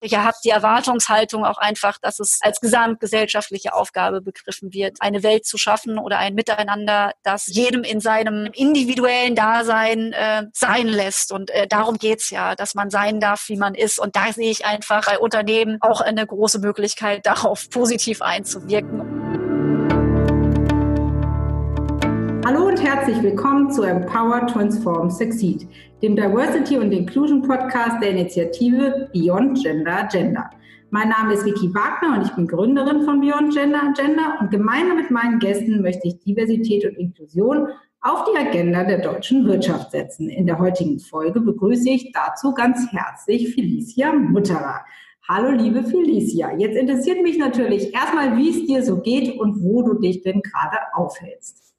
ihr habt die Erwartungshaltung auch einfach, dass es als gesamtgesellschaftliche Aufgabe begriffen wird, eine Welt zu schaffen oder ein Miteinander, das jedem in seinem individuellen Dasein äh, sein lässt. Und äh, darum geht's ja, dass man sein darf, wie man ist. Und da sehe ich einfach bei Unternehmen auch eine große Möglichkeit, darauf positiv einzuwirken. Hallo und herzlich willkommen zu Empower Transform Succeed, dem Diversity und Inclusion Podcast der Initiative Beyond Gender Agenda. Mein Name ist Vicky Wagner und ich bin Gründerin von Beyond Gender Agenda und gemeinsam mit meinen Gästen möchte ich Diversität und Inklusion auf die Agenda der deutschen Wirtschaft setzen. In der heutigen Folge begrüße ich dazu ganz herzlich Felicia Mutterer. Hallo liebe Felicia, jetzt interessiert mich natürlich erstmal, wie es dir so geht und wo du dich denn gerade aufhältst.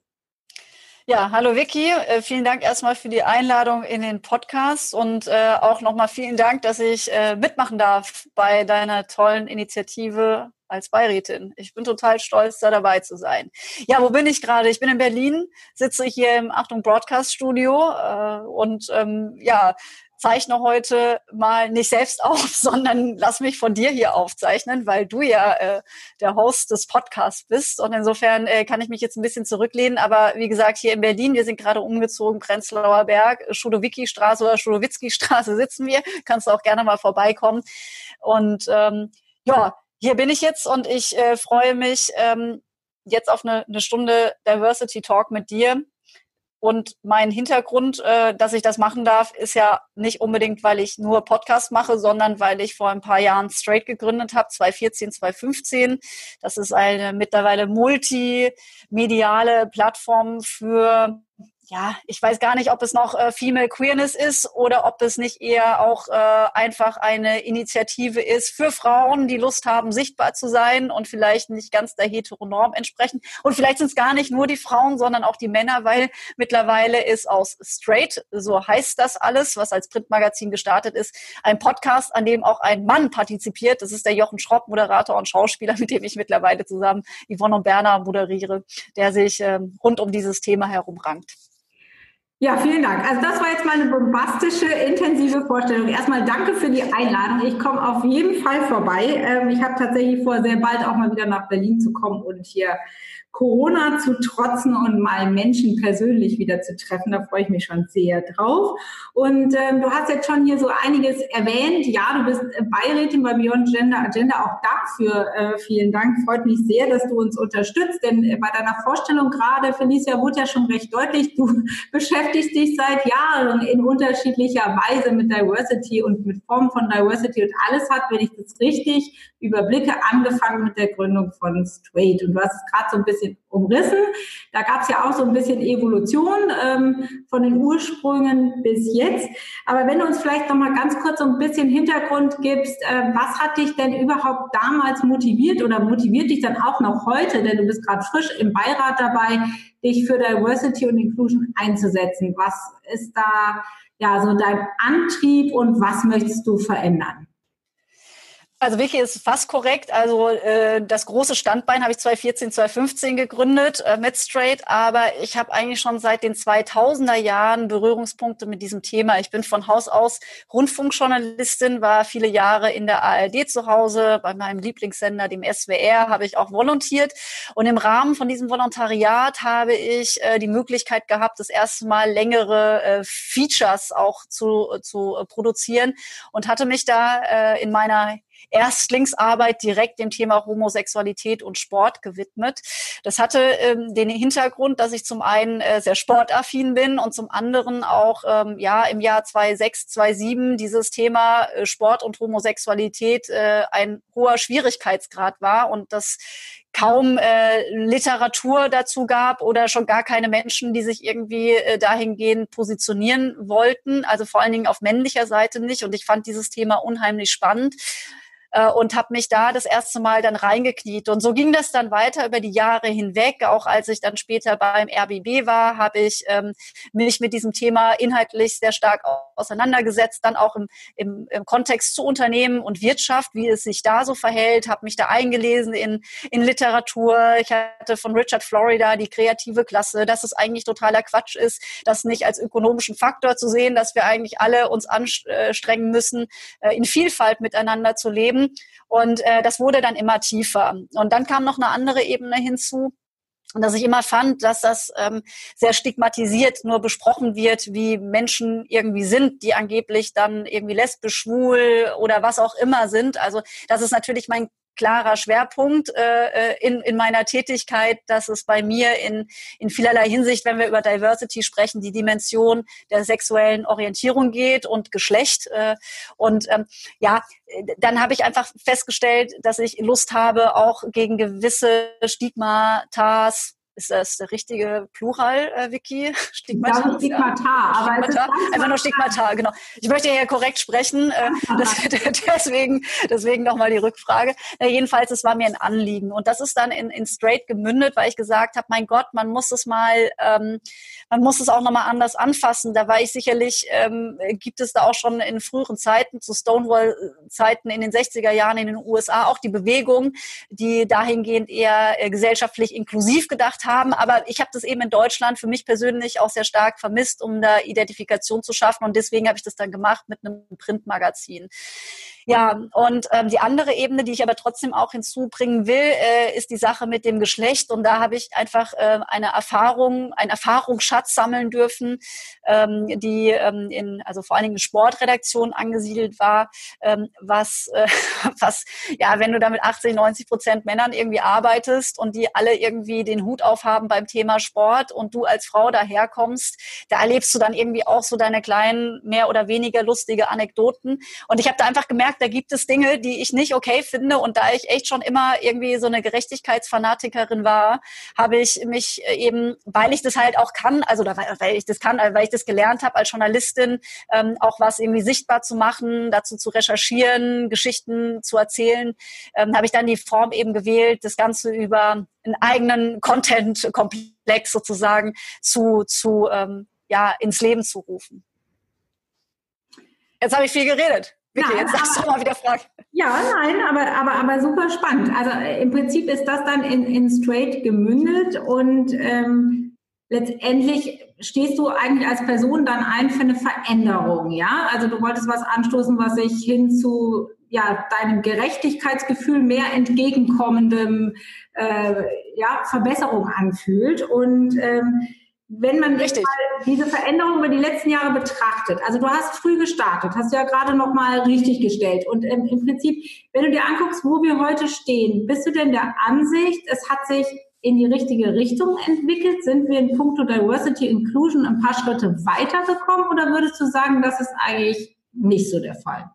Ja, hallo Vicky. Äh, vielen Dank erstmal für die Einladung in den Podcast und äh, auch nochmal vielen Dank, dass ich äh, mitmachen darf bei deiner tollen Initiative als Beirätin. Ich bin total stolz, da dabei zu sein. Ja, wo bin ich gerade? Ich bin in Berlin, sitze hier im Achtung Broadcast Studio und ähm, ja, zeichne heute mal nicht selbst auf, sondern lass mich von dir hier aufzeichnen, weil du ja äh, der Host des Podcasts bist. Und insofern äh, kann ich mich jetzt ein bisschen zurücklehnen. Aber wie gesagt, hier in Berlin, wir sind gerade umgezogen, Prenzlauer Berg, Schudowicki-Straße oder Schudowitzki-Straße sitzen wir. Kannst du auch gerne mal vorbeikommen. Und ähm, ja, hier bin ich jetzt und ich äh, freue mich ähm, jetzt auf eine, eine Stunde Diversity Talk mit dir und mein Hintergrund, äh, dass ich das machen darf, ist ja nicht unbedingt, weil ich nur Podcast mache, sondern weil ich vor ein paar Jahren Straight gegründet habe, 2014, 2015. Das ist eine mittlerweile multimediale Plattform für ja, ich weiß gar nicht, ob es noch äh, Female Queerness ist oder ob es nicht eher auch äh, einfach eine Initiative ist für Frauen, die Lust haben, sichtbar zu sein und vielleicht nicht ganz der Heteronorm entsprechen. Und vielleicht sind es gar nicht nur die Frauen, sondern auch die Männer, weil mittlerweile ist aus Straight, so heißt das alles, was als Printmagazin gestartet ist, ein Podcast, an dem auch ein Mann partizipiert. Das ist der Jochen Schropp, Moderator und Schauspieler, mit dem ich mittlerweile zusammen Yvonne und Berner moderiere, der sich ähm, rund um dieses Thema herumrankt. Ja, vielen Dank. Also das war jetzt mal eine bombastische, intensive Vorstellung. Erstmal danke für die Einladung. Ich komme auf jeden Fall vorbei. Ähm, ich habe tatsächlich vor, sehr bald auch mal wieder nach Berlin zu kommen und hier Corona zu trotzen und mal Menschen persönlich wieder zu treffen. Da freue ich mich schon sehr drauf. Und ähm, du hast jetzt schon hier so einiges erwähnt. Ja, du bist Beirätin bei Beyond Gender Agenda. Auch dafür äh, vielen Dank. Freut mich sehr, dass du uns unterstützt. Denn äh, bei deiner Vorstellung gerade, Felicia, wurde ja schon recht deutlich, du beschäftigst dich seit Jahren in unterschiedlicher Weise mit Diversity und mit Formen von Diversity und alles hat, wenn ich das richtig überblicke, angefangen mit der Gründung von Straight. Und du hast gerade so ein bisschen bisschen umrissen. Da gab es ja auch so ein bisschen Evolution ähm, von den Ursprüngen bis jetzt. Aber wenn du uns vielleicht noch mal ganz kurz so ein bisschen Hintergrund gibst, äh, was hat dich denn überhaupt damals motiviert oder motiviert dich dann auch noch heute, denn du bist gerade frisch im Beirat dabei, dich für Diversity und Inclusion einzusetzen? Was ist da ja so dein Antrieb und was möchtest du verändern? Also Wiki ist fast korrekt. Also äh, das große Standbein habe ich 2014, 2015 gegründet äh, mit Straight, aber ich habe eigentlich schon seit den 2000er Jahren Berührungspunkte mit diesem Thema. Ich bin von Haus aus Rundfunkjournalistin, war viele Jahre in der ARD zu Hause, bei meinem Lieblingssender, dem SWR, habe ich auch volontiert. Und im Rahmen von diesem Volontariat habe ich äh, die Möglichkeit gehabt, das erste Mal längere äh, Features auch zu, zu äh, produzieren und hatte mich da äh, in meiner Erstlingsarbeit direkt dem Thema Homosexualität und Sport gewidmet. Das hatte ähm, den Hintergrund, dass ich zum einen äh, sehr sportaffin bin und zum anderen auch ähm, ja im Jahr 2006, 2007 dieses Thema äh, Sport und Homosexualität äh, ein hoher Schwierigkeitsgrad war und das kaum äh, Literatur dazu gab oder schon gar keine Menschen, die sich irgendwie äh, dahingehend positionieren wollten, also vor allen Dingen auf männlicher Seite nicht. Und ich fand dieses Thema unheimlich spannend äh, und habe mich da das erste Mal dann reingekniet. Und so ging das dann weiter über die Jahre hinweg. Auch als ich dann später beim RBB war, habe ich ähm, mich mit diesem Thema inhaltlich sehr stark auseinandergesetzt, dann auch im, im, im Kontext zu Unternehmen und Wirtschaft, wie es sich da so verhält, habe mich da eingelesen in, in Literatur. Ich hatte von Richard Florida die kreative Klasse, dass es eigentlich totaler Quatsch ist, das nicht als ökonomischen Faktor zu sehen, dass wir eigentlich alle uns anstrengen müssen, äh, in Vielfalt miteinander zu leben. Und äh, das wurde dann immer tiefer. Und dann kam noch eine andere Ebene hinzu dass ich immer fand, dass das ähm, sehr stigmatisiert nur besprochen wird, wie Menschen irgendwie sind, die angeblich dann irgendwie lesbisch, schwul oder was auch immer sind. Also das ist natürlich mein klarer Schwerpunkt äh, äh, in, in meiner Tätigkeit, dass es bei mir in, in vielerlei Hinsicht, wenn wir über Diversity sprechen, die Dimension der sexuellen Orientierung geht und Geschlecht. Äh, und ähm, ja, dann habe ich einfach festgestellt, dass ich Lust habe, auch gegen gewisse Stigmatas, ist das der richtige Plural, äh, Vicky? Stigmata. Ja, Stigmata, ja. aber Stigmata. einfach nur Stigmata, genau. Ich möchte ja korrekt sprechen, äh, das, deswegen, deswegen nochmal die Rückfrage. Ja, jedenfalls, es war mir ein Anliegen und das ist dann in, in Straight gemündet, weil ich gesagt habe, mein Gott, man muss es mal, ähm, man muss es auch nochmal anders anfassen. Da war ich sicherlich, ähm, gibt es da auch schon in früheren Zeiten, zu Stonewall-Zeiten in den 60er Jahren in den USA auch die Bewegung, die dahingehend eher äh, gesellschaftlich inklusiv gedacht haben. Aber ich habe das eben in Deutschland für mich persönlich auch sehr stark vermisst, um da Identifikation zu schaffen. Und deswegen habe ich das dann gemacht mit einem Printmagazin. Ja, und ähm, die andere Ebene, die ich aber trotzdem auch hinzubringen will, äh, ist die Sache mit dem Geschlecht. Und da habe ich einfach äh, eine Erfahrung, einen Erfahrungsschatz sammeln dürfen, ähm, die ähm, in, also vor allen Dingen in Sportredaktionen angesiedelt war, ähm, was, äh, was, ja, wenn du da mit 80, 90 Prozent Männern irgendwie arbeitest und die alle irgendwie den Hut aufhaben beim Thema Sport und du als Frau daherkommst, da erlebst du dann irgendwie auch so deine kleinen, mehr oder weniger lustige Anekdoten. Und ich habe da einfach gemerkt, gemerkt, da gibt es Dinge, die ich nicht okay finde. Und da ich echt schon immer irgendwie so eine Gerechtigkeitsfanatikerin war, habe ich mich äh, eben, weil ich das halt auch kann, also weil ich das kann, weil ich das gelernt habe als Journalistin, ähm, auch was irgendwie sichtbar zu machen, dazu zu recherchieren, Geschichten zu erzählen, ähm, habe ich dann die Form eben gewählt, das Ganze über einen eigenen Content-Komplex sozusagen zu, zu ähm, ja, ins Leben zu rufen. Jetzt habe ich viel geredet. Bitte, ja, jetzt sagst du mal wieder Frage. Ja, nein, aber, aber, aber super spannend. Also äh, im Prinzip ist das dann in, in Straight gemündet und ähm, letztendlich stehst du eigentlich als Person dann ein für eine Veränderung, ja? Also du wolltest was anstoßen, was sich hin zu ja, deinem Gerechtigkeitsgefühl mehr entgegenkommendem äh, ja, Verbesserung anfühlt. Und ähm, wenn man Richtig. diese Veränderung über die letzten Jahre betrachtet, also du hast früh gestartet, hast du ja gerade noch mal richtig gestellt und ähm, im Prinzip, wenn du dir anguckst, wo wir heute stehen, bist du denn der Ansicht, es hat sich in die richtige Richtung entwickelt? Sind wir in puncto Diversity Inclusion ein paar Schritte weitergekommen oder würdest du sagen, das ist eigentlich nicht so der Fall?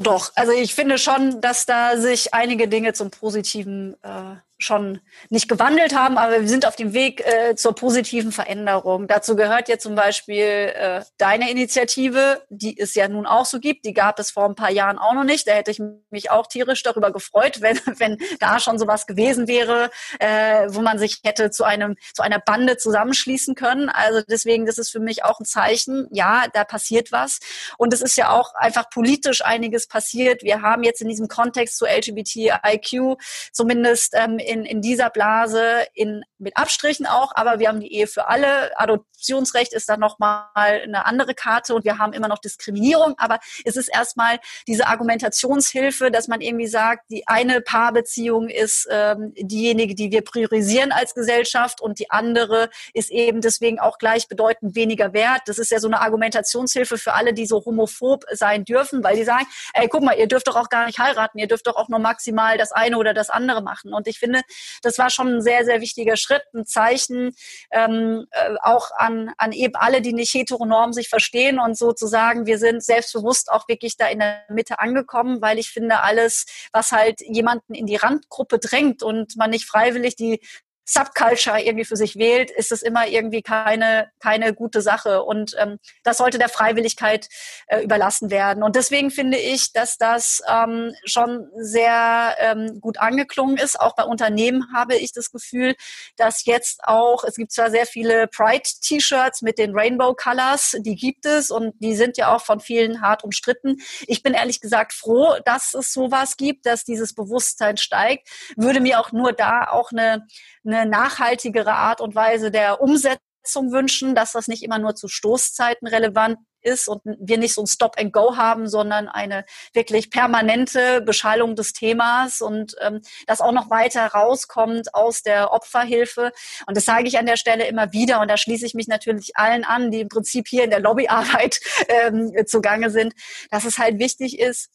Doch, also ich finde schon, dass da sich einige Dinge zum Positiven äh, schon nicht gewandelt haben, aber wir sind auf dem Weg äh, zur positiven Veränderung. Dazu gehört ja zum Beispiel äh, deine Initiative, die es ja nun auch so gibt. Die gab es vor ein paar Jahren auch noch nicht. Da hätte ich mich auch tierisch darüber gefreut, wenn, wenn da schon sowas gewesen wäre, äh, wo man sich hätte zu einem zu einer Bande zusammenschließen können. Also deswegen, das ist für mich auch ein Zeichen. Ja, da passiert was und es ist ja auch einfach politisch einiges passiert. Wir haben jetzt in diesem Kontext zu LGBTIQ zumindest ähm, in, in dieser Blase in, mit Abstrichen auch, aber wir haben die Ehe für alle. Adoptionsrecht ist dann nochmal eine andere Karte und wir haben immer noch Diskriminierung, aber es ist erstmal diese Argumentationshilfe, dass man irgendwie sagt, die eine Paarbeziehung ist ähm, diejenige, die wir priorisieren als Gesellschaft und die andere ist eben deswegen auch gleichbedeutend weniger wert. Das ist ja so eine Argumentationshilfe für alle, die so homophob sein dürfen, weil die sagen, ey, guck mal, ihr dürft doch auch gar nicht heiraten, ihr dürft doch auch nur maximal das eine oder das andere machen. Und ich finde, das war schon ein sehr, sehr wichtiger Schritt, ein Zeichen ähm, äh, auch an, an eben alle, die nicht heteronorm sich verstehen und sozusagen, wir sind selbstbewusst auch wirklich da in der Mitte angekommen, weil ich finde, alles, was halt jemanden in die Randgruppe drängt und man nicht freiwillig die Subculture irgendwie für sich wählt, ist es immer irgendwie keine, keine gute Sache. Und ähm, das sollte der Freiwilligkeit äh, überlassen werden. Und deswegen finde ich, dass das ähm, schon sehr ähm, gut angeklungen ist. Auch bei Unternehmen habe ich das Gefühl, dass jetzt auch, es gibt zwar sehr viele Pride-T-Shirts mit den Rainbow Colors, die gibt es und die sind ja auch von vielen hart umstritten. Ich bin ehrlich gesagt froh, dass es sowas gibt, dass dieses Bewusstsein steigt. Würde mir auch nur da auch eine eine nachhaltigere Art und Weise der Umsetzung wünschen, dass das nicht immer nur zu Stoßzeiten relevant ist und wir nicht so ein Stop and Go haben, sondern eine wirklich permanente Beschallung des Themas und ähm, das auch noch weiter rauskommt aus der Opferhilfe. Und das sage ich an der Stelle immer wieder und da schließe ich mich natürlich allen an, die im Prinzip hier in der Lobbyarbeit ähm, zugange sind, dass es halt wichtig ist,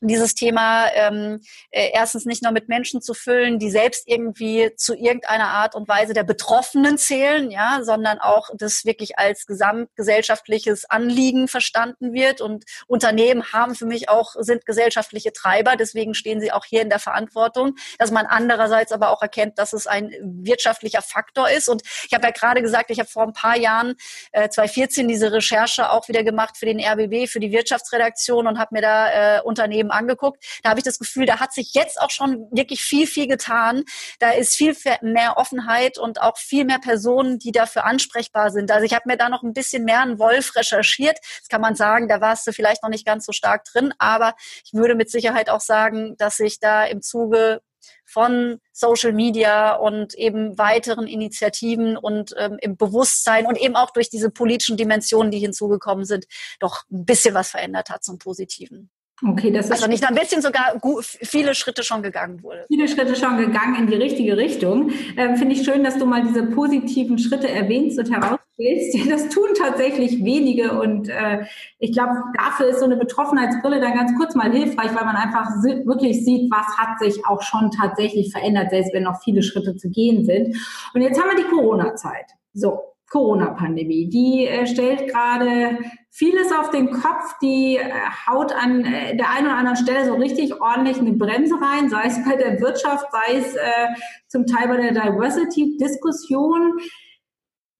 dieses Thema ähm, äh, erstens nicht nur mit Menschen zu füllen, die selbst irgendwie zu irgendeiner Art und Weise der Betroffenen zählen, ja, sondern auch das wirklich als gesamtgesellschaftliches Anliegen verstanden wird. Und Unternehmen haben für mich auch sind gesellschaftliche Treiber, deswegen stehen sie auch hier in der Verantwortung, dass man andererseits aber auch erkennt, dass es ein wirtschaftlicher Faktor ist. Und ich habe ja gerade gesagt, ich habe vor ein paar Jahren äh, 2014 diese Recherche auch wieder gemacht für den RBB, für die Wirtschaftsredaktion und habe mir da äh, Unternehmen angeguckt. Da habe ich das Gefühl, da hat sich jetzt auch schon wirklich viel, viel getan. Da ist viel mehr Offenheit und auch viel mehr Personen, die dafür ansprechbar sind. Also ich habe mir da noch ein bisschen mehr einen Wolf recherchiert. Das kann man sagen, da warst du vielleicht noch nicht ganz so stark drin, aber ich würde mit Sicherheit auch sagen, dass sich da im Zuge von Social Media und eben weiteren Initiativen und ähm, im Bewusstsein und eben auch durch diese politischen Dimensionen, die hinzugekommen sind, doch ein bisschen was verändert hat zum Positiven. Okay, das ist also nicht ein bisschen sogar viele Schritte schon gegangen wurde. Viele Schritte schon gegangen in die richtige Richtung. Ähm, Finde ich schön, dass du mal diese positiven Schritte erwähnst und herausstellst. Das tun tatsächlich wenige und äh, ich glaube, dafür ist so eine Betroffenheitsbrille dann ganz kurz mal hilfreich, weil man einfach wirklich sieht, was hat sich auch schon tatsächlich verändert, selbst wenn noch viele Schritte zu gehen sind. Und jetzt haben wir die Corona-Zeit. So, Corona-Pandemie. Die äh, stellt gerade vieles auf den Kopf, die äh, haut an äh, der einen oder anderen Stelle so richtig ordentlich eine Bremse rein, sei es bei der Wirtschaft, sei es äh, zum Teil bei der Diversity-Diskussion.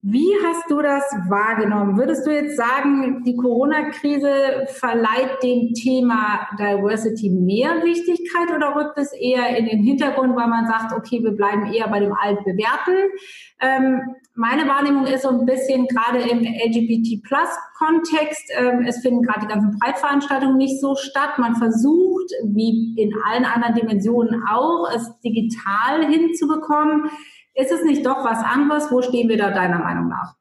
Wie hast du das wahrgenommen? Würdest du jetzt sagen, die Corona-Krise verleiht dem Thema Diversity mehr Wichtigkeit oder rückt es eher in den Hintergrund, weil man sagt, okay, wir bleiben eher bei dem altbewährten? Ähm, meine Wahrnehmung ist so ein bisschen gerade im LGBT-Plus-Kontext, ähm, es finden gerade die ganzen Breitveranstaltungen nicht so statt. Man versucht, wie in allen anderen Dimensionen auch, es digital hinzubekommen. Ist es nicht doch was anderes? Wo stehen wir da deiner Meinung nach?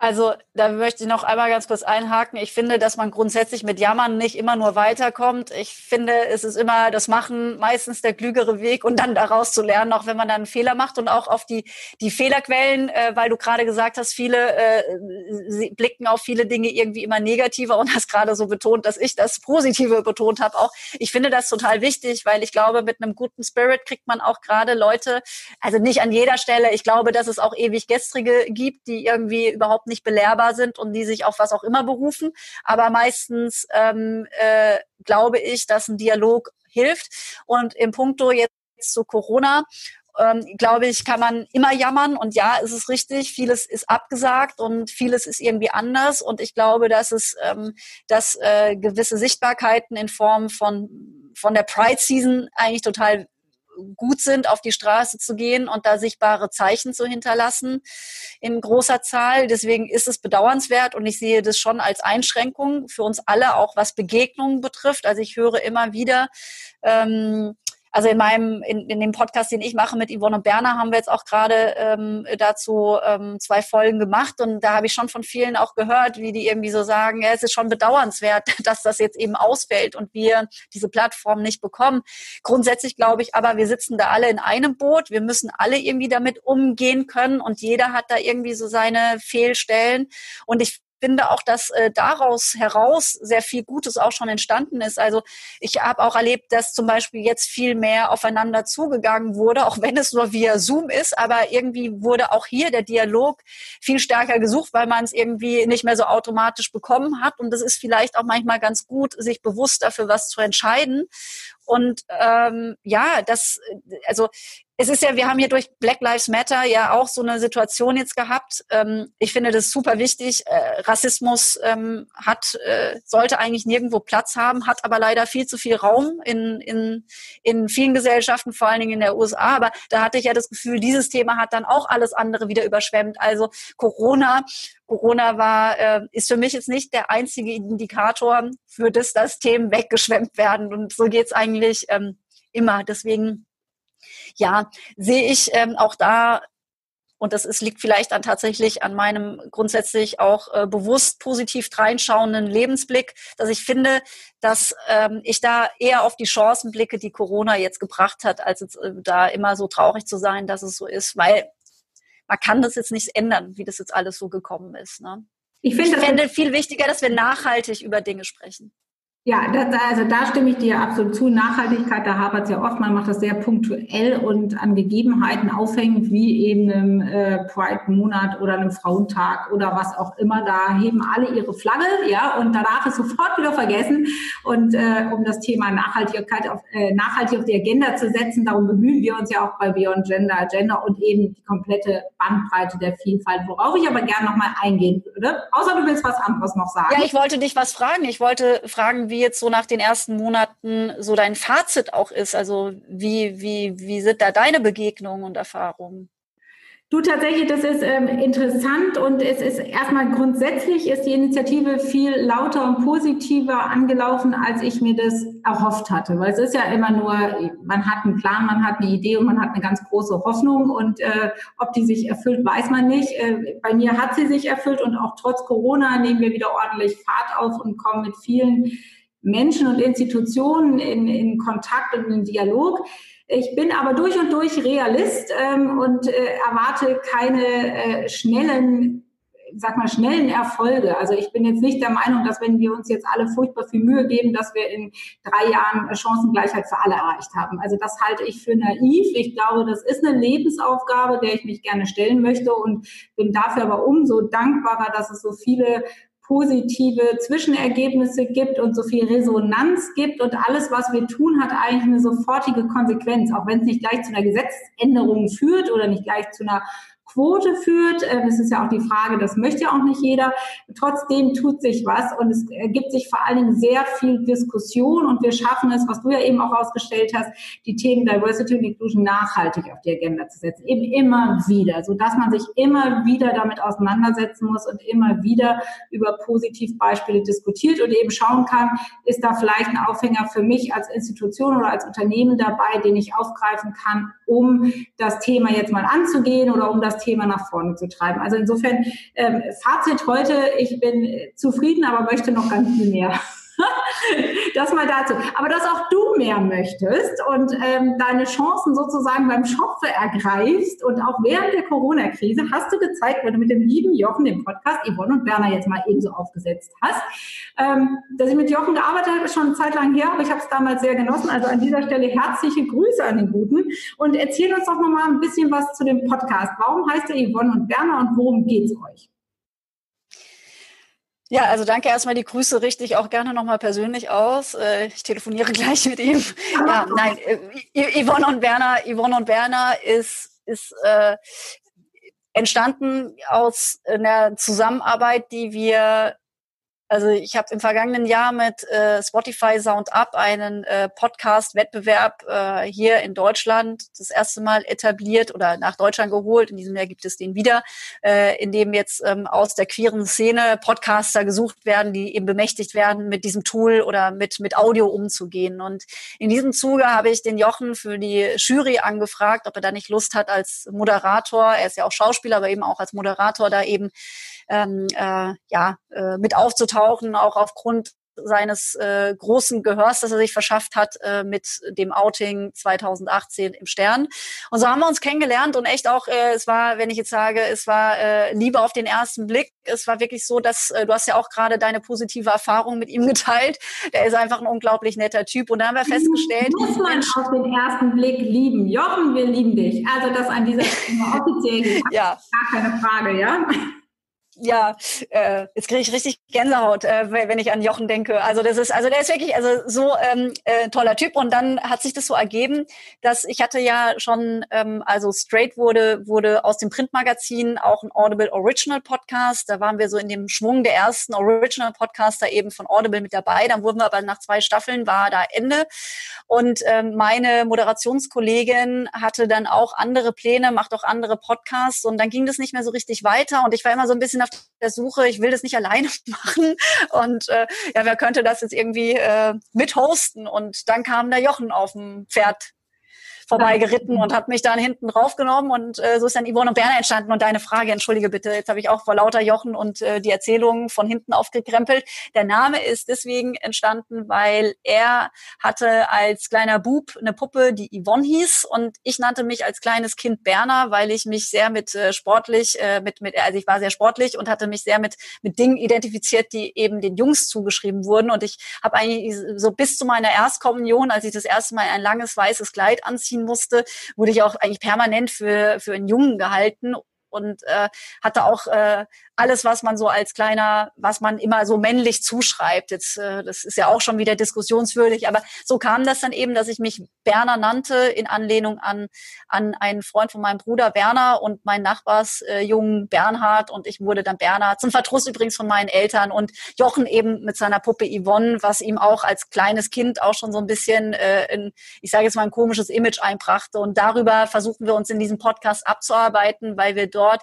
Also da möchte ich noch einmal ganz kurz einhaken. Ich finde, dass man grundsätzlich mit Jammern nicht immer nur weiterkommt. Ich finde, es ist immer das Machen meistens der klügere Weg und dann daraus zu lernen, auch wenn man dann einen Fehler macht und auch auf die, die Fehlerquellen, äh, weil du gerade gesagt hast, viele äh, blicken auf viele Dinge irgendwie immer negativer und hast gerade so betont, dass ich das Positive betont habe. Auch ich finde das total wichtig, weil ich glaube, mit einem guten Spirit kriegt man auch gerade Leute, also nicht an jeder Stelle. Ich glaube, dass es auch ewig gestrige gibt, die irgendwie überhaupt nicht belehrbar sind und die sich auf was auch immer berufen. Aber meistens ähm, äh, glaube ich, dass ein Dialog hilft. Und im Punkto jetzt zu Corona ähm, glaube ich, kann man immer jammern. Und ja, es ist richtig, vieles ist abgesagt und vieles ist irgendwie anders. Und ich glaube, dass es, ähm, dass äh, gewisse Sichtbarkeiten in Form von von der Pride Season eigentlich total gut sind, auf die Straße zu gehen und da sichtbare Zeichen zu hinterlassen in großer Zahl. Deswegen ist es bedauernswert und ich sehe das schon als Einschränkung für uns alle, auch was Begegnungen betrifft. Also ich höre immer wieder, ähm, also in meinem, in, in dem Podcast, den ich mache mit Yvonne und Berner, haben wir jetzt auch gerade ähm, dazu ähm, zwei Folgen gemacht. Und da habe ich schon von vielen auch gehört, wie die irgendwie so sagen, ja, es ist schon bedauernswert, dass das jetzt eben ausfällt und wir diese Plattform nicht bekommen. Grundsätzlich glaube ich aber, wir sitzen da alle in einem Boot, wir müssen alle irgendwie damit umgehen können. Und jeder hat da irgendwie so seine Fehlstellen. Und ich finde auch, dass äh, daraus heraus sehr viel Gutes auch schon entstanden ist. Also ich habe auch erlebt, dass zum Beispiel jetzt viel mehr aufeinander zugegangen wurde, auch wenn es nur via Zoom ist, aber irgendwie wurde auch hier der Dialog viel stärker gesucht, weil man es irgendwie nicht mehr so automatisch bekommen hat. Und das ist vielleicht auch manchmal ganz gut, sich bewusst dafür was zu entscheiden. Und ähm, ja, das, also es ist ja, wir haben hier durch Black Lives Matter ja auch so eine Situation jetzt gehabt. Ähm, ich finde das super wichtig. Äh, Rassismus ähm, hat, äh, sollte eigentlich nirgendwo Platz haben, hat aber leider viel zu viel Raum in, in, in vielen Gesellschaften, vor allen Dingen in der USA. Aber da hatte ich ja das Gefühl, dieses Thema hat dann auch alles andere wieder überschwemmt. Also Corona Corona war, äh, ist für mich jetzt nicht der einzige Indikator für das, dass Themen weggeschwemmt werden. Und so geht's eigentlich ähm, immer. Deswegen ja, sehe ich ähm, auch da und das ist, liegt vielleicht dann tatsächlich an meinem grundsätzlich auch äh, bewusst positiv reinschauenden Lebensblick, dass ich finde, dass ähm, ich da eher auf die Chancen blicke, die Corona jetzt gebracht hat, als jetzt, äh, da immer so traurig zu sein, dass es so ist, weil man kann das jetzt nicht ändern, wie das jetzt alles so gekommen ist. Ne? Ich, find, ich finde viel wichtiger, dass wir nachhaltig über Dinge sprechen. Ja, das, also da stimme ich dir absolut zu. Nachhaltigkeit, da hapert es ja oft. Man macht das sehr punktuell und an Gegebenheiten aufhängend, wie eben einem äh, Pride-Monat oder einem Frauentag oder was auch immer. Da heben alle ihre Flagge, ja, und danach ist sofort wieder vergessen. Und äh, um das Thema Nachhaltigkeit auf, äh, nachhaltig auf die Agenda zu setzen, darum bemühen wir uns ja auch bei Beyond Gender, Gender und eben die komplette Bandbreite der Vielfalt, worauf ich aber gerne nochmal eingehen würde. Außer du willst was anderes noch sagen. Ja, ich wollte dich was fragen. Ich wollte fragen, wie wie jetzt so nach den ersten Monaten so dein Fazit auch ist. Also wie, wie, wie sind da deine Begegnungen und Erfahrungen? Du tatsächlich, das ist ähm, interessant und es ist erstmal grundsätzlich ist die Initiative viel lauter und positiver angelaufen, als ich mir das erhofft hatte. Weil es ist ja immer nur, man hat einen Plan, man hat eine Idee und man hat eine ganz große Hoffnung und äh, ob die sich erfüllt, weiß man nicht. Äh, bei mir hat sie sich erfüllt und auch trotz Corona nehmen wir wieder ordentlich Fahrt auf und kommen mit vielen Menschen und Institutionen in, in Kontakt und in Dialog. Ich bin aber durch und durch Realist ähm, und äh, erwarte keine äh, schnellen sag mal, schnellen Erfolge. Also ich bin jetzt nicht der Meinung, dass wenn wir uns jetzt alle furchtbar viel Mühe geben, dass wir in drei Jahren Chancengleichheit für alle erreicht haben. Also das halte ich für naiv. Ich glaube, das ist eine Lebensaufgabe, der ich mich gerne stellen möchte und bin dafür aber umso dankbarer, dass es so viele positive Zwischenergebnisse gibt und so viel Resonanz gibt und alles, was wir tun, hat eigentlich eine sofortige Konsequenz, auch wenn es nicht gleich zu einer Gesetzesänderung führt oder nicht gleich zu einer Quote führt. Das ähm, ist ja auch die Frage, das möchte ja auch nicht jeder. Trotzdem tut sich was und es ergibt sich vor allen Dingen sehr viel Diskussion und wir schaffen es, was du ja eben auch ausgestellt hast, die Themen Diversity und Inclusion nachhaltig auf die Agenda zu setzen. Eben immer wieder, so dass man sich immer wieder damit auseinandersetzen muss und immer wieder über Positivbeispiele diskutiert und eben schauen kann, ist da vielleicht ein Aufhänger für mich als Institution oder als Unternehmen dabei, den ich aufgreifen kann, um das Thema jetzt mal anzugehen oder um das Thema nach vorne zu treiben. Also insofern, ähm, Fazit heute, ich bin zufrieden, aber möchte noch ganz viel mehr. das mal dazu. Aber dass auch du mehr möchtest und ähm, deine Chancen sozusagen beim Schopfe ergreifst und auch während der Corona-Krise hast du gezeigt, wenn du mit dem lieben Jochen den Podcast Yvonne und Werner jetzt mal ebenso aufgesetzt hast, ähm, dass ich mit Jochen gearbeitet habe, ist schon eine Zeit lang her, aber ich habe es damals sehr genossen. Also an dieser Stelle herzliche Grüße an den Guten und erzähl uns doch nochmal ein bisschen was zu dem Podcast. Warum heißt der Yvonne und Werner und worum geht es euch? Ja, also danke erstmal. Die Grüße richte ich auch gerne nochmal persönlich aus. Äh, ich telefoniere gleich mit ihm. Ja, nein, äh, Yvonne und Werner, Yvonne und Werner ist, ist äh, entstanden aus einer Zusammenarbeit, die wir also ich habe im vergangenen Jahr mit äh, Spotify Sound Up einen äh, Podcast-Wettbewerb äh, hier in Deutschland das erste Mal etabliert oder nach Deutschland geholt. In diesem Jahr gibt es den wieder, äh, in dem jetzt ähm, aus der queeren Szene Podcaster gesucht werden, die eben bemächtigt werden, mit diesem Tool oder mit, mit Audio umzugehen. Und in diesem Zuge habe ich den Jochen für die Jury angefragt, ob er da nicht Lust hat als Moderator, er ist ja auch Schauspieler, aber eben auch als Moderator da eben ähm, äh, ja, äh, mit aufzutauchen, auch aufgrund seines äh, großen Gehörs, das er sich verschafft hat äh, mit dem Outing 2018 im Stern. Und so haben wir uns kennengelernt und echt auch, äh, es war, wenn ich jetzt sage, es war äh, Liebe auf den ersten Blick. Es war wirklich so, dass äh, du hast ja auch gerade deine positive Erfahrung mit ihm geteilt. Der ist einfach ein unglaublich netter Typ. Und da haben wir festgestellt, muss man auf den ersten Blick lieben. Jochen, wir lieben dich. Also das an dieser Stelle offiziell. ja. Gar keine Frage, ja. Ja, äh, jetzt kriege ich richtig Gänsehaut, äh, wenn ich an Jochen denke. Also das ist, also der ist wirklich, also so ähm, äh, toller Typ. Und dann hat sich das so ergeben, dass ich hatte ja schon, ähm, also Straight wurde wurde aus dem Printmagazin auch ein Audible Original Podcast. Da waren wir so in dem Schwung der ersten Original Podcaster eben von Audible mit dabei. Dann wurden wir aber nach zwei Staffeln war da Ende. Und ähm, meine Moderationskollegin hatte dann auch andere Pläne, macht auch andere Podcasts. Und dann ging das nicht mehr so richtig weiter. Und ich war immer so ein bisschen auf der Suche, ich will das nicht alleine machen. Und äh, ja, wer könnte das jetzt irgendwie äh, mithosten? Und dann kam der Jochen auf dem Pferd vorbeigeritten und hat mich dann hinten draufgenommen und äh, so ist dann Yvonne und Berner entstanden. Und deine Frage, entschuldige bitte, jetzt habe ich auch vor lauter Jochen und äh, die Erzählungen von hinten aufgekrempelt. Der Name ist deswegen entstanden, weil er hatte als kleiner Bub eine Puppe, die Yvonne hieß und ich nannte mich als kleines Kind Berner, weil ich mich sehr mit äh, sportlich, äh, mit, mit, also ich war sehr sportlich und hatte mich sehr mit, mit Dingen identifiziert, die eben den Jungs zugeschrieben wurden. Und ich habe eigentlich so bis zu meiner Erstkommunion, als ich das erste Mal ein langes weißes Kleid anziehen anziehen musste, wurde ich auch eigentlich permanent für, für einen Jungen gehalten und äh, hatte auch äh, alles, was man so als kleiner, was man immer so männlich zuschreibt. Jetzt, äh, das ist ja auch schon wieder diskussionswürdig, aber so kam das dann eben, dass ich mich Berner nannte in Anlehnung an an einen Freund von meinem Bruder Berner und mein Nachbarsjungen äh, Bernhard. Und ich wurde dann Berner zum Verdruss übrigens von meinen Eltern. Und Jochen eben mit seiner Puppe Yvonne, was ihm auch als kleines Kind auch schon so ein bisschen, äh, in, ich sage jetzt mal ein komisches Image einbrachte. Und darüber versuchen wir uns in diesem Podcast abzuarbeiten, weil wir dort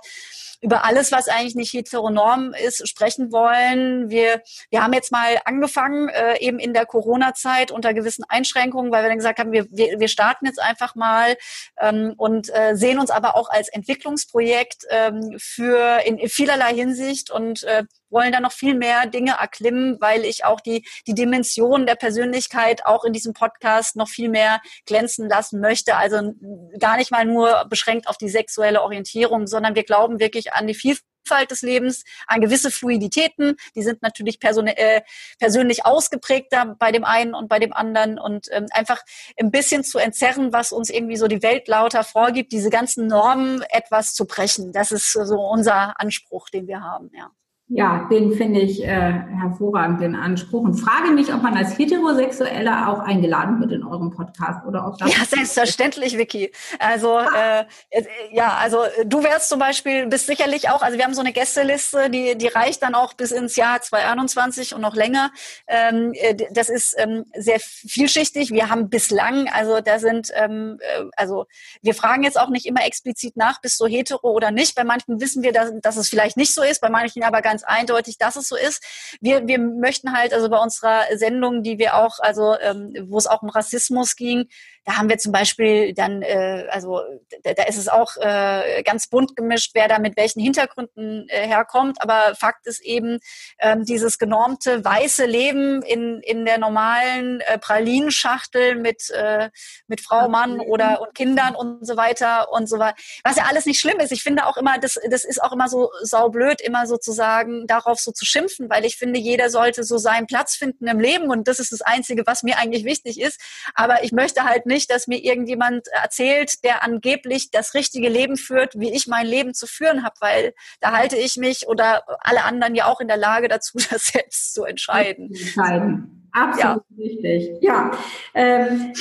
über alles, was eigentlich nicht heteronorm ist, sprechen wollen. Wir, wir haben jetzt mal angefangen, äh, eben in der Corona-Zeit unter gewissen Einschränkungen, weil wir dann gesagt haben, wir, wir, wir starten jetzt einfach mal ähm, und äh, sehen uns aber auch als Entwicklungsprojekt ähm, für in, in vielerlei Hinsicht und äh, wollen da noch viel mehr Dinge erklimmen, weil ich auch die, die Dimension der Persönlichkeit auch in diesem Podcast noch viel mehr glänzen lassen möchte. Also gar nicht mal nur beschränkt auf die sexuelle Orientierung, sondern wir glauben wirklich an die Vielfalt des Lebens, an gewisse Fluiditäten. Die sind natürlich äh, persönlich ausgeprägter bei dem einen und bei dem anderen und ähm, einfach ein bisschen zu entzerren, was uns irgendwie so die Welt lauter vorgibt, diese ganzen Normen etwas zu brechen. Das ist so unser Anspruch, den wir haben, ja. Ja, den finde ich äh, hervorragend, den Anspruch. Und frage mich, ob man als Heterosexueller auch eingeladen wird in eurem Podcast oder ob das. Ja, selbstverständlich, Vicky. Also ah. äh, ja, also du wärst zum Beispiel, bist sicherlich auch, also wir haben so eine Gästeliste, die, die reicht dann auch bis ins Jahr 2021 und noch länger. Ähm, äh, das ist ähm, sehr vielschichtig. Wir haben bislang, also da sind, ähm, äh, also wir fragen jetzt auch nicht immer explizit nach, bist du hetero oder nicht. Bei manchen wissen wir, dass, dass es vielleicht nicht so ist, bei manchen aber ganz ganz eindeutig, dass es so ist. Wir, wir möchten halt also bei unserer Sendung, die wir auch, also ähm, wo es auch um Rassismus ging, da haben wir zum Beispiel dann, äh, also da, da ist es auch äh, ganz bunt gemischt, wer da mit welchen Hintergründen äh, herkommt. Aber Fakt ist eben, ähm, dieses genormte weiße Leben in, in der normalen äh, Pralinenschachtel mit, äh, mit Frau, Mann oder und Kindern und so weiter und so weiter. Was ja alles nicht schlimm ist. Ich finde auch immer, das, das ist auch immer so saublöd, immer sozusagen darauf so zu schimpfen, weil ich finde, jeder sollte so seinen Platz finden im Leben und das ist das Einzige, was mir eigentlich wichtig ist. Aber ich möchte halt nicht nicht, dass mir irgendjemand erzählt, der angeblich das richtige Leben führt, wie ich mein Leben zu führen habe, weil da halte ich mich oder alle anderen ja auch in der Lage dazu, das selbst zu entscheiden. Entscheiden. Absolut ja. richtig. Ja. Ähm,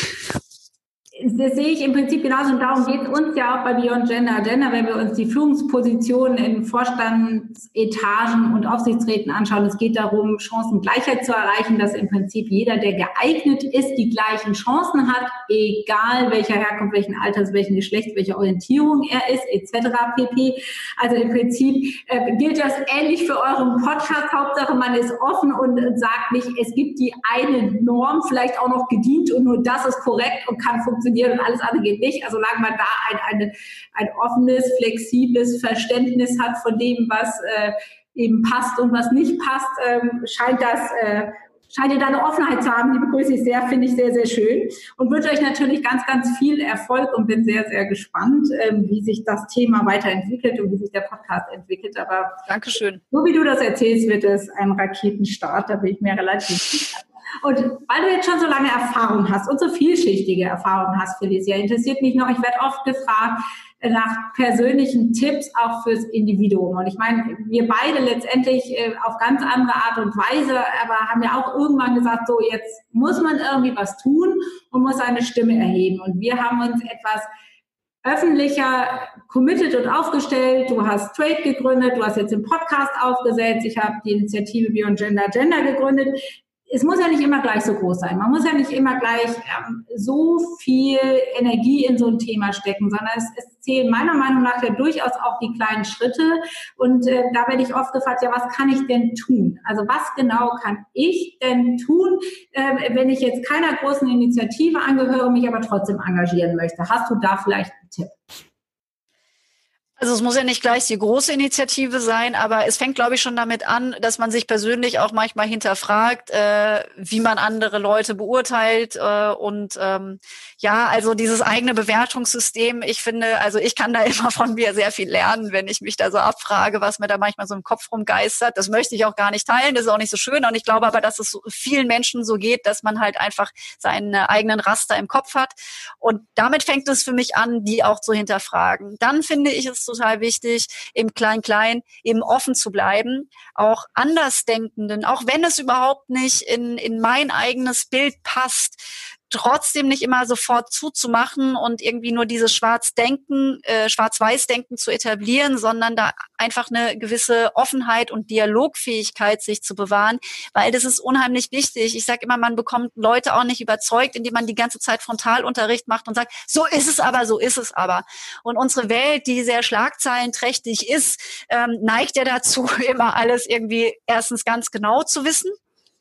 das sehe ich im Prinzip genauso und darum geht es uns ja auch bei Beyond Gender Agenda, wenn wir uns die Führungspositionen in Vorstandsetagen und Aufsichtsräten anschauen. Es geht darum, Chancengleichheit zu erreichen, dass im Prinzip jeder, der geeignet ist, die gleichen Chancen hat, egal welcher Herkunft, welchen Alters, welchen Geschlechts, welche Orientierung er ist, etc. pp. Also im Prinzip äh, gilt das ähnlich für euren Podcast. Hauptsache, man ist offen und sagt nicht, es gibt die eine Norm, vielleicht auch noch gedient und nur das ist korrekt und kann funktionieren funktioniert und alles andere geht nicht. Also solange man da ein, eine, ein offenes, flexibles Verständnis hat von dem, was äh, eben passt und was nicht passt, ähm, scheint das äh, scheint ihr da eine Offenheit zu haben. Die begrüße ich sehr, finde ich sehr, sehr schön. Und wünsche euch natürlich ganz, ganz viel Erfolg und bin sehr, sehr gespannt, ähm, wie sich das Thema weiterentwickelt und wie sich der Podcast entwickelt. Aber Dankeschön. So wie du das erzählst, wird es ein Raketenstart, da bin ich mir relativ sicher. Und weil du jetzt schon so lange Erfahrung hast und so vielschichtige Erfahrung hast, Felicia, interessiert mich noch, ich werde oft gefragt, nach persönlichen Tipps auch fürs Individuum. Und ich meine, wir beide letztendlich äh, auf ganz andere Art und Weise, aber haben ja auch irgendwann gesagt, so jetzt muss man irgendwie was tun und muss seine Stimme erheben. Und wir haben uns etwas öffentlicher committed und aufgestellt. Du hast Trade gegründet, du hast jetzt den Podcast aufgesetzt, ich habe die Initiative Beyond Gender Gender gegründet es muss ja nicht immer gleich so groß sein. Man muss ja nicht immer gleich ähm, so viel Energie in so ein Thema stecken, sondern es, es zählen meiner Meinung nach ja durchaus auch die kleinen Schritte. Und äh, da werde ich oft gefragt, ja, was kann ich denn tun? Also was genau kann ich denn tun, äh, wenn ich jetzt keiner großen Initiative angehöre, mich aber trotzdem engagieren möchte? Hast du da vielleicht einen Tipp? Also es muss ja nicht gleich die große Initiative sein, aber es fängt, glaube ich, schon damit an, dass man sich persönlich auch manchmal hinterfragt, äh, wie man andere Leute beurteilt äh, und ähm, ja, also dieses eigene Bewertungssystem. Ich finde, also ich kann da immer von mir sehr viel lernen, wenn ich mich da so abfrage, was mir da manchmal so im Kopf rumgeistert. Das möchte ich auch gar nicht teilen, das ist auch nicht so schön und ich glaube aber, dass es vielen Menschen so geht, dass man halt einfach seine eigenen Raster im Kopf hat und damit fängt es für mich an, die auch zu hinterfragen. Dann finde ich es total wichtig, im Klein-Klein eben offen zu bleiben, auch Andersdenkenden, auch wenn es überhaupt nicht in, in mein eigenes Bild passt, trotzdem nicht immer sofort zuzumachen und irgendwie nur dieses Schwarz-Denken, äh, Schwarz-Weiß-Denken zu etablieren, sondern da einfach eine gewisse Offenheit und Dialogfähigkeit sich zu bewahren, weil das ist unheimlich wichtig. Ich sage immer, man bekommt Leute auch nicht überzeugt, indem man die ganze Zeit Frontalunterricht macht und sagt, so ist es aber, so ist es aber. Und unsere Welt, die sehr schlagzeilenträchtig ist, ähm, neigt ja dazu, immer alles irgendwie erstens ganz genau zu wissen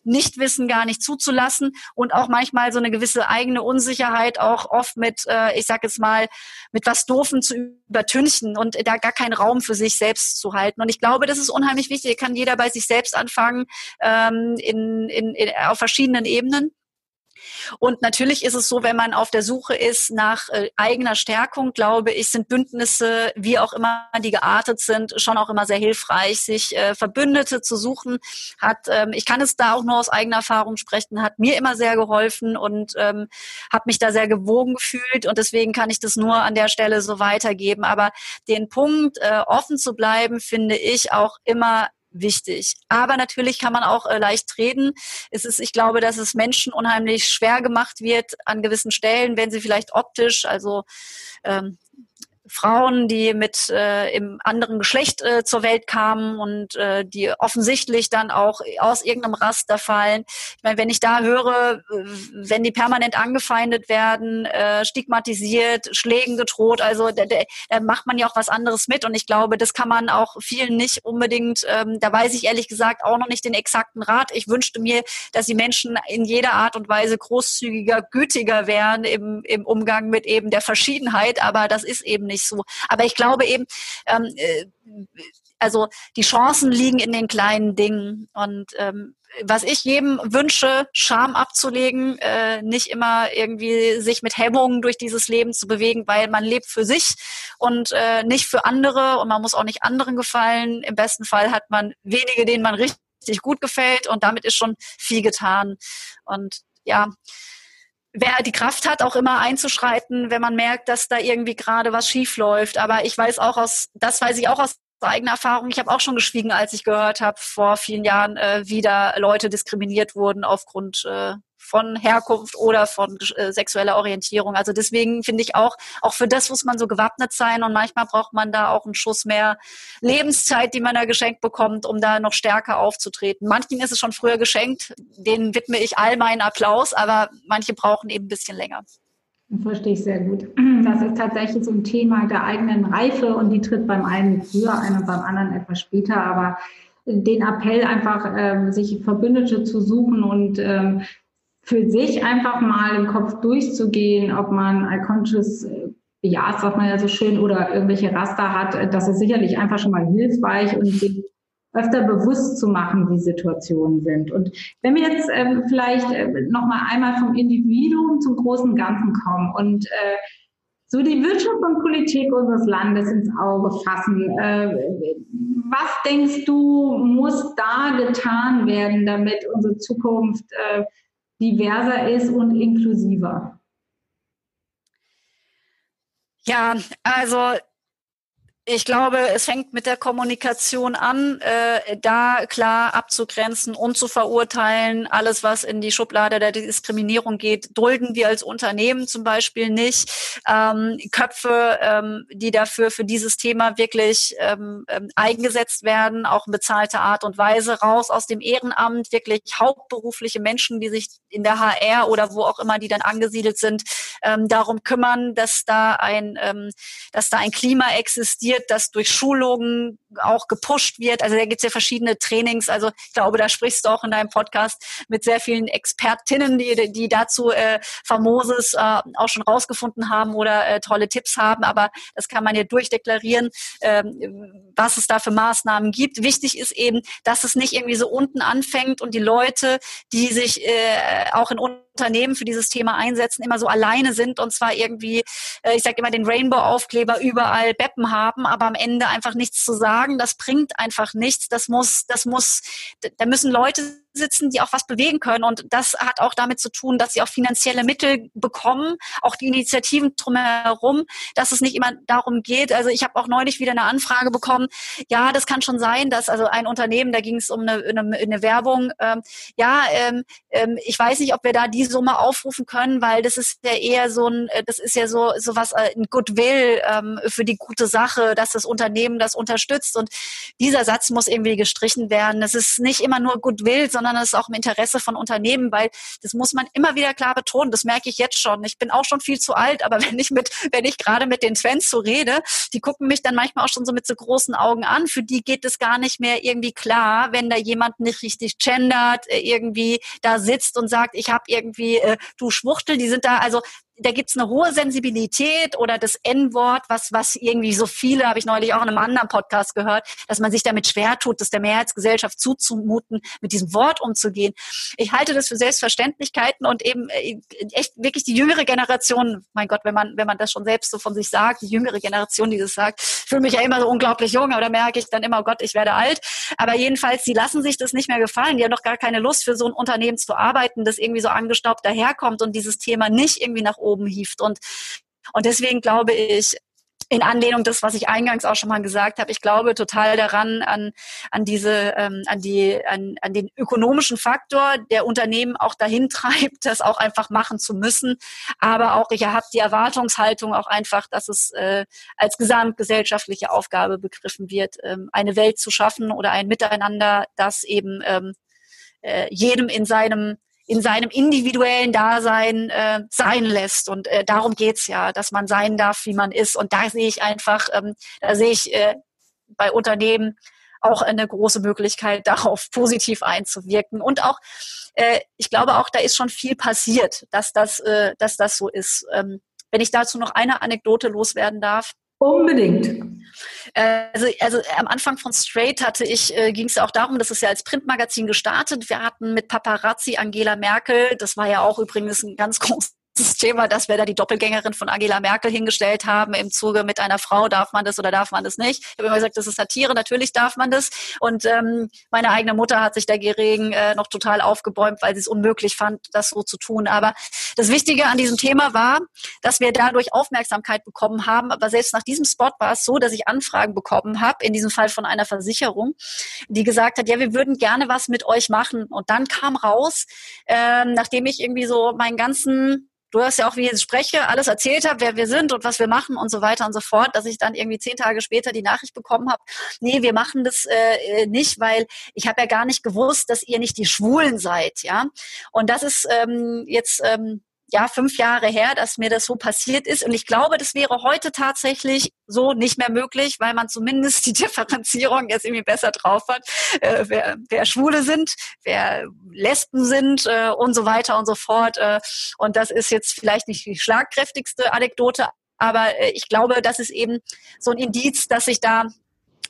Nichtwissen gar nicht zuzulassen und auch manchmal so eine gewisse eigene Unsicherheit auch oft mit, äh, ich sag jetzt mal, mit was Doofen zu übertünchen und da gar keinen Raum für sich selbst zu halten. Und ich glaube, das ist unheimlich wichtig. Kann jeder bei sich selbst anfangen ähm, in, in, in, auf verschiedenen Ebenen. Und natürlich ist es so, wenn man auf der Suche ist nach äh, eigener Stärkung, glaube ich, sind Bündnisse, wie auch immer die geartet sind, schon auch immer sehr hilfreich. Sich äh, Verbündete zu suchen, hat, ähm, ich kann es da auch nur aus eigener Erfahrung sprechen, hat mir immer sehr geholfen und ähm, habe mich da sehr gewogen gefühlt und deswegen kann ich das nur an der Stelle so weitergeben. Aber den Punkt, äh, offen zu bleiben, finde ich auch immer wichtig. Aber natürlich kann man auch äh, leicht reden. Es ist, ich glaube, dass es Menschen unheimlich schwer gemacht wird an gewissen Stellen, wenn sie vielleicht optisch, also ähm, Frauen, die mit äh, im anderen Geschlecht äh, zur Welt kamen und äh, die offensichtlich dann auch aus irgendeinem Raster fallen. Ich meine, wenn ich da höre, wenn die permanent angefeindet werden, äh, stigmatisiert, Schlägen gedroht, also da, da macht man ja auch was anderes mit und ich glaube, das kann man auch vielen nicht unbedingt, ähm, da weiß ich ehrlich gesagt auch noch nicht den exakten Rat. Ich wünschte mir, dass die Menschen in jeder Art und Weise großzügiger, gütiger wären im, im Umgang mit eben der Verschiedenheit, aber das ist eben nicht so. Aber ich glaube eben, ähm, äh, also die Chancen liegen in den kleinen Dingen. Und ähm, was ich jedem wünsche, Scham abzulegen, äh, nicht immer irgendwie sich mit Hemmungen durch dieses Leben zu bewegen, weil man lebt für sich und äh, nicht für andere und man muss auch nicht anderen gefallen. Im besten Fall hat man wenige, denen man richtig gut gefällt und damit ist schon viel getan. Und ja, wer die Kraft hat, auch immer einzuschreiten, wenn man merkt, dass da irgendwie gerade was schief läuft. Aber ich weiß auch aus, das weiß ich auch aus eigener Erfahrung. Ich habe auch schon geschwiegen, als ich gehört habe vor vielen Jahren, äh, wie da Leute diskriminiert wurden aufgrund äh, von Herkunft oder von äh, sexueller Orientierung. Also deswegen finde ich auch, auch für das muss man so gewappnet sein und manchmal braucht man da auch einen Schuss mehr Lebenszeit, die man da geschenkt bekommt, um da noch stärker aufzutreten. Manchen ist es schon früher geschenkt, denen widme ich all meinen Applaus, aber manche brauchen eben ein bisschen länger. Verstehe ich sehr gut. Das ist tatsächlich so ein Thema der eigenen Reife und die tritt beim einen früher ein und beim anderen etwas später. Aber den Appell einfach, ähm, sich Verbündete zu suchen und ähm, für sich einfach mal im Kopf durchzugehen, ob man Iconscious äh, ja, sagt man ja so schön, oder irgendwelche Raster hat, das ist sicherlich einfach schon mal hilfreich und sich öfter bewusst zu machen, wie Situationen sind. Und wenn wir jetzt ähm, vielleicht äh, noch mal einmal vom Individuum zum großen Ganzen kommen und äh, so die Wirtschaft und Politik unseres Landes ins Auge fassen. Äh, was denkst du, muss da getan werden, damit unsere Zukunft äh, diverser ist und inklusiver? Ja, also ich glaube, es fängt mit der Kommunikation an, äh, da klar abzugrenzen und zu verurteilen. Alles, was in die Schublade der Diskriminierung geht, dulden wir als Unternehmen zum Beispiel nicht. Ähm, Köpfe, ähm, die dafür für dieses Thema wirklich ähm, ähm eingesetzt werden, auch in bezahlter Art und Weise, raus aus dem Ehrenamt, wirklich hauptberufliche Menschen, die sich in der HR oder wo auch immer die dann angesiedelt sind, ähm, darum kümmern, dass da ein, ähm, dass da ein Klima existiert organisiert, das durch Schulungen auch gepusht wird. Also da gibt es ja verschiedene Trainings. Also ich glaube, da sprichst du auch in deinem Podcast mit sehr vielen Expertinnen, die, die dazu äh, famoses äh, auch schon rausgefunden haben oder äh, tolle Tipps haben. Aber das kann man ja durchdeklarieren, äh, was es da für Maßnahmen gibt. Wichtig ist eben, dass es nicht irgendwie so unten anfängt und die Leute, die sich äh, auch in Unternehmen für dieses Thema einsetzen, immer so alleine sind und zwar irgendwie, äh, ich sage immer, den Rainbow-Aufkleber überall Beppen haben, aber am Ende einfach nichts zu sagen. Das bringt einfach nichts. Das muss, das muss, da müssen Leute sitzen, die auch was bewegen können. Und das hat auch damit zu tun, dass sie auch finanzielle Mittel bekommen, auch die Initiativen drumherum, dass es nicht immer darum geht. Also ich habe auch neulich wieder eine Anfrage bekommen. Ja, das kann schon sein, dass also ein Unternehmen, da ging es um eine, eine, eine Werbung. Ähm, ja, ähm, ähm, ich weiß nicht, ob wir da die Summe aufrufen können, weil das ist ja eher so ein, äh, das ist ja so so was äh, ein Goodwill ähm, für die gute Sache, dass das Unternehmen das unterstützt. Und dieser Satz muss irgendwie gestrichen werden. Es ist nicht immer nur Goodwill, sondern sondern es ist auch im Interesse von Unternehmen, weil das muss man immer wieder klar betonen. Das merke ich jetzt schon. Ich bin auch schon viel zu alt, aber wenn ich mit, wenn ich gerade mit den Twins so rede, die gucken mich dann manchmal auch schon so mit so großen Augen an. Für die geht es gar nicht mehr irgendwie klar, wenn da jemand nicht richtig gendert, äh, irgendwie da sitzt und sagt, ich habe irgendwie, äh, du Schwuchtel, die sind da, also da gibt's eine hohe Sensibilität oder das N-Wort, was, was irgendwie so viele, habe ich neulich auch in einem anderen Podcast gehört, dass man sich damit schwer tut, das der Mehrheitsgesellschaft zuzumuten, mit diesem Wort umzugehen. Ich halte das für Selbstverständlichkeiten und eben äh, echt wirklich die jüngere Generation, mein Gott, wenn man, wenn man das schon selbst so von sich sagt, die jüngere Generation, die das sagt, ich fühle mich ja immer so unglaublich jung, aber da merke ich dann immer, oh Gott, ich werde alt. Aber jedenfalls, die lassen sich das nicht mehr gefallen. Die haben doch gar keine Lust, für so ein Unternehmen zu arbeiten, das irgendwie so angestaubt daherkommt und dieses Thema nicht irgendwie nach oben hieft. Und, und deswegen glaube ich, in Anlehnung das, was ich eingangs auch schon mal gesagt habe, ich glaube total daran an an diese ähm, an die an, an den ökonomischen Faktor, der Unternehmen auch dahin treibt, das auch einfach machen zu müssen. Aber auch ich habe die Erwartungshaltung auch einfach, dass es äh, als gesamtgesellschaftliche Aufgabe begriffen wird, ähm, eine Welt zu schaffen oder ein Miteinander, das eben ähm, äh, jedem in seinem in seinem individuellen Dasein äh, sein lässt. Und äh, darum geht's ja, dass man sein darf, wie man ist. Und da sehe ich einfach, ähm, da sehe ich äh, bei Unternehmen auch eine große Möglichkeit, darauf positiv einzuwirken. Und auch, äh, ich glaube auch, da ist schon viel passiert, dass das, äh, dass das so ist. Ähm, wenn ich dazu noch eine Anekdote loswerden darf. Unbedingt. Also, also am Anfang von Straight hatte ich, äh, ging es auch darum, das ist ja als Printmagazin gestartet. Wir hatten mit Paparazzi Angela Merkel, das war ja auch übrigens ein ganz großes das Thema, dass wir da die Doppelgängerin von Angela Merkel hingestellt haben im Zuge mit einer Frau, darf man das oder darf man das nicht? Ich habe immer gesagt, das ist Satire, natürlich darf man das. Und ähm, meine eigene Mutter hat sich dagegen äh, noch total aufgebäumt, weil sie es unmöglich fand, das so zu tun. Aber das Wichtige an diesem Thema war, dass wir dadurch Aufmerksamkeit bekommen haben. Aber selbst nach diesem Spot war es so, dass ich Anfragen bekommen habe, in diesem Fall von einer Versicherung, die gesagt hat, ja, wir würden gerne was mit euch machen. Und dann kam raus, ähm, nachdem ich irgendwie so meinen ganzen du hast ja auch, wie ich jetzt spreche, alles erzählt habe, wer wir sind und was wir machen und so weiter und so fort, dass ich dann irgendwie zehn Tage später die Nachricht bekommen habe, nee, wir machen das äh, nicht, weil ich habe ja gar nicht gewusst, dass ihr nicht die Schwulen seid, ja. Und das ist ähm, jetzt ähm, ja, fünf Jahre her, dass mir das so passiert ist. Und ich glaube, das wäre heute tatsächlich so nicht mehr möglich, weil man zumindest die Differenzierung jetzt irgendwie besser drauf hat, äh, wer, wer Schwule sind, wer Lesben sind äh, und so weiter und so fort. Äh, und das ist jetzt vielleicht nicht die schlagkräftigste Anekdote, aber äh, ich glaube, das ist eben so ein Indiz, dass sich da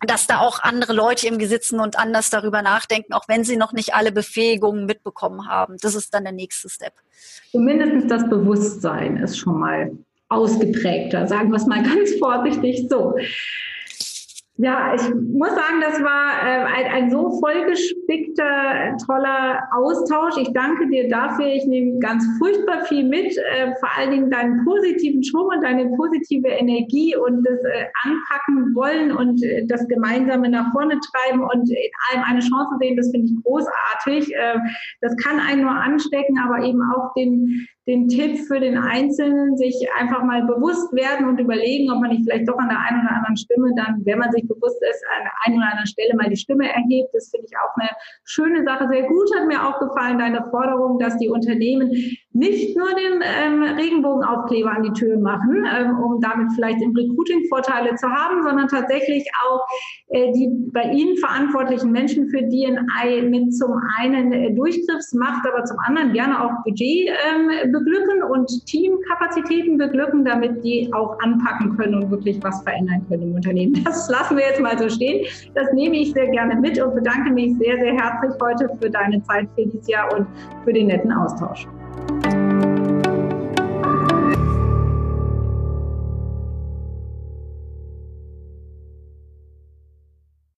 dass da auch andere Leute im sitzen und anders darüber nachdenken, auch wenn sie noch nicht alle Befähigungen mitbekommen haben. Das ist dann der nächste Step. Zumindest das Bewusstsein ist schon mal ausgeprägter, sagen wir es mal ganz vorsichtig so. Ja, ich muss sagen, das war äh, ein, ein so vollgespickter, toller Austausch. Ich danke dir dafür. Ich nehme ganz furchtbar viel mit, äh, vor allen Dingen deinen positiven Schwung und deine positive Energie und das äh, anpacken wollen und äh, das Gemeinsame nach vorne treiben und in allem eine Chance sehen. Das finde ich großartig. Äh, das kann einen nur anstecken, aber eben auch den den Tipp für den Einzelnen, sich einfach mal bewusst werden und überlegen, ob man nicht vielleicht doch an der einen oder anderen Stimme dann, wenn man sich bewusst ist, an der einen oder anderen Stelle mal die Stimme erhebt. Das finde ich auch eine schöne Sache. Sehr gut hat mir auch gefallen, deine Forderung, dass die Unternehmen nicht nur den ähm, Regenbogenaufkleber an die Tür machen, ähm, um damit vielleicht im Recruiting Vorteile zu haben, sondern tatsächlich auch äh, die bei ihnen verantwortlichen Menschen für DNI mit zum einen äh, Durchgriffsmacht, aber zum anderen gerne auch Budget ähm, beglücken und Teamkapazitäten beglücken, damit die auch anpacken können und wirklich was verändern können im Unternehmen. Das lassen wir jetzt mal so stehen. Das nehme ich sehr gerne mit und bedanke mich sehr, sehr herzlich heute für deine Zeit, Felicia, und für den netten Austausch.